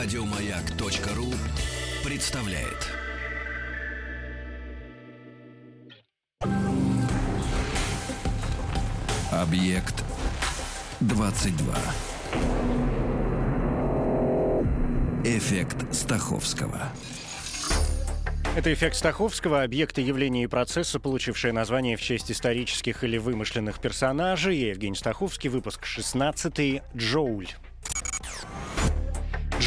Радиомаяк.ру представляет. Объект 22. Эффект Стаховского. Это эффект Стаховского, объекты явления и процесса, получившие название в честь исторических или вымышленных персонажей. Я Евгений Стаховский, выпуск 16 «Джоуль».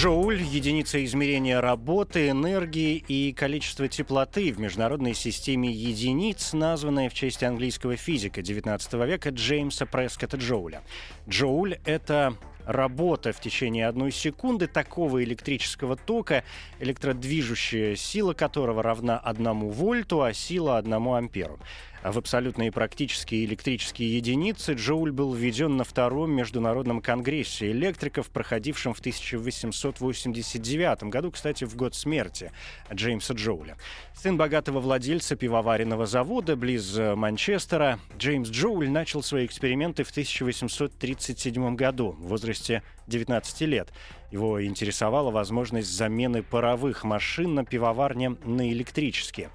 Джоуль – единица измерения работы, энергии и количества теплоты в международной системе единиц, названная в честь английского физика XIX века Джеймса Прескотта Джоуля. Джоуль – это работа в течение одной секунды такого электрического тока, электродвижущая сила которого равна 1 вольту, а сила 1 амперу. В абсолютные практические электрические единицы Джоуль был введен на Втором международном конгрессе электриков, проходившем в 1889 году, кстати, в год смерти Джеймса Джоуля. Сын богатого владельца пивоваренного завода близ э, Манчестера, Джеймс Джоуль начал свои эксперименты в 1837 году в возрасте 19 лет. Его интересовала возможность замены паровых машин на пивоварне на электрические.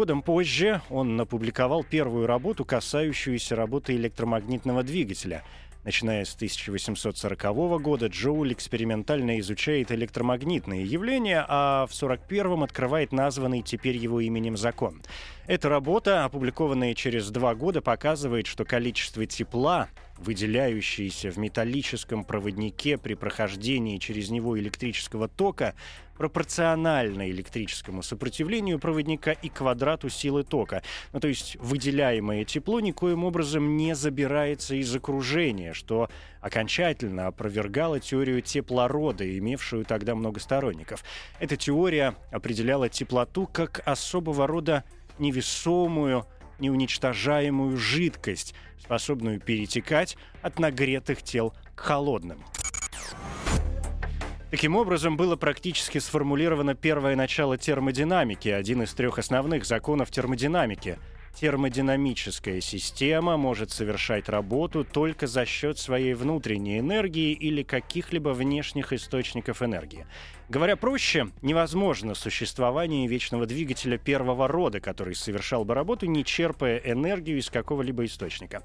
Годом позже он опубликовал первую работу, касающуюся работы электромагнитного двигателя. Начиная с 1840 года Джоуль экспериментально изучает электромагнитные явления, а в 1941-м открывает названный теперь его именем закон. Эта работа, опубликованная через два года, показывает, что количество тепла, выделяющееся в металлическом проводнике при прохождении через него электрического тока, пропорционально электрическому сопротивлению проводника и квадрату силы тока. Ну, то есть выделяемое тепло никоим образом не забирается из окружения, что окончательно опровергало теорию теплорода, имевшую тогда много сторонников. Эта теория определяла теплоту как особого рода невесомую, неуничтожаемую жидкость, способную перетекать от нагретых тел к холодным. Таким образом, было практически сформулировано первое начало термодинамики, один из трех основных законов термодинамики. Термодинамическая система может совершать работу только за счет своей внутренней энергии или каких-либо внешних источников энергии. Говоря проще, невозможно существование вечного двигателя первого рода, который совершал бы работу, не черпая энергию из какого-либо источника.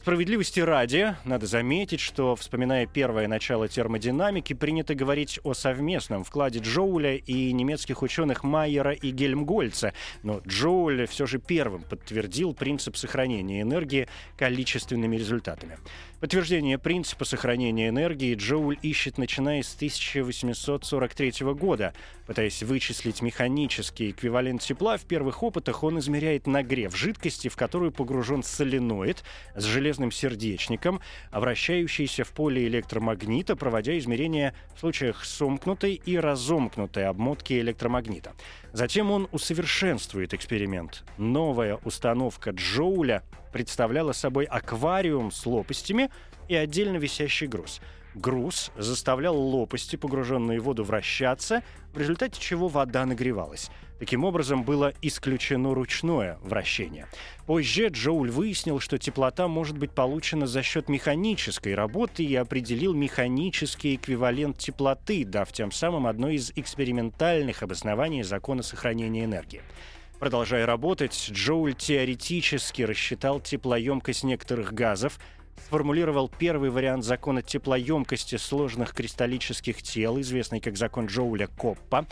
Справедливости ради, надо заметить, что, вспоминая первое начало термодинамики, принято говорить о совместном вкладе Джоуля и немецких ученых Майера и Гельмгольца. Но Джоуль все же первым подтвердил принцип сохранения энергии количественными результатами. Подтверждение принципа сохранения энергии Джоуль ищет начиная с 1843 года. Пытаясь вычислить механический эквивалент тепла, в первых опытах он измеряет нагрев жидкости, в которую погружен соленоид с железным сердечником, вращающийся в поле электромагнита, проводя измерения в случаях сомкнутой и разомкнутой обмотки электромагнита. Затем он усовершенствует эксперимент. Новая установка Джоуля представляла собой аквариум с лопастями и отдельно висящий груз. Груз заставлял лопасти, погруженные в воду, вращаться, в результате чего вода нагревалась. Таким образом, было исключено ручное вращение. Позже Джоуль выяснил, что теплота может быть получена за счет механической работы и определил механический эквивалент теплоты, дав тем самым одно из экспериментальных обоснований закона сохранения энергии. Продолжая работать, Джоуль теоретически рассчитал теплоемкость некоторых газов, сформулировал первый вариант закона теплоемкости сложных кристаллических тел, известный как закон Джоуля Коппа,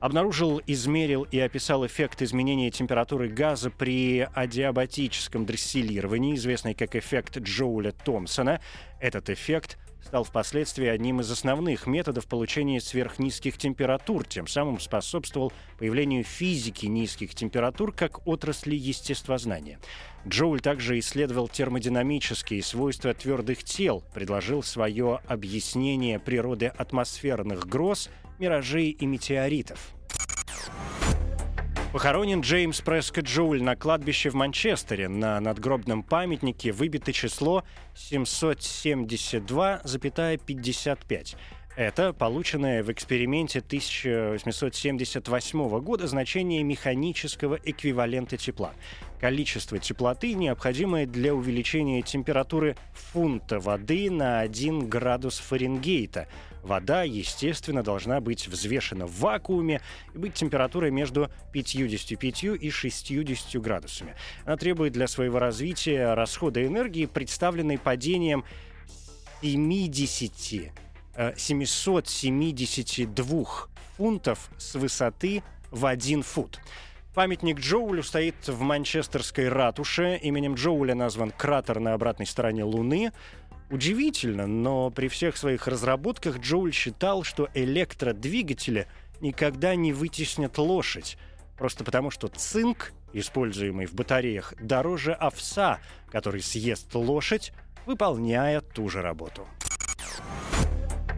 обнаружил, измерил и описал эффект изменения температуры газа при адиабатическом дрессилировании, известный как эффект Джоуля Томпсона. Этот эффект стал впоследствии одним из основных методов получения сверхнизких температур, тем самым способствовал появлению физики низких температур как отрасли естествознания. Джоуль также исследовал термодинамические свойства твердых тел, предложил свое объяснение природы атмосферных гроз, миражей и метеоритов. Похоронен Джеймс Прескотт Джоуль на кладбище в Манчестере. На надгробном памятнике выбито число 772,55. Это полученное в эксперименте 1878 года значение механического эквивалента тепла. Количество теплоты, необходимое для увеличения температуры фунта воды на 1 градус Фаренгейта. Вода, естественно, должна быть взвешена в вакууме и быть температурой между 55 и 60 градусами. Она требует для своего развития расхода энергии, представленной падением 70 772 э, фунтов с высоты в один фут. Памятник Джоулю стоит в Манчестерской ратуше. Именем Джоуля назван кратер на обратной стороне Луны. Удивительно, но при всех своих разработках Джоуль считал, что электродвигатели никогда не вытеснят лошадь. Просто потому, что цинк, используемый в батареях, дороже овса, который съест лошадь, выполняя ту же работу.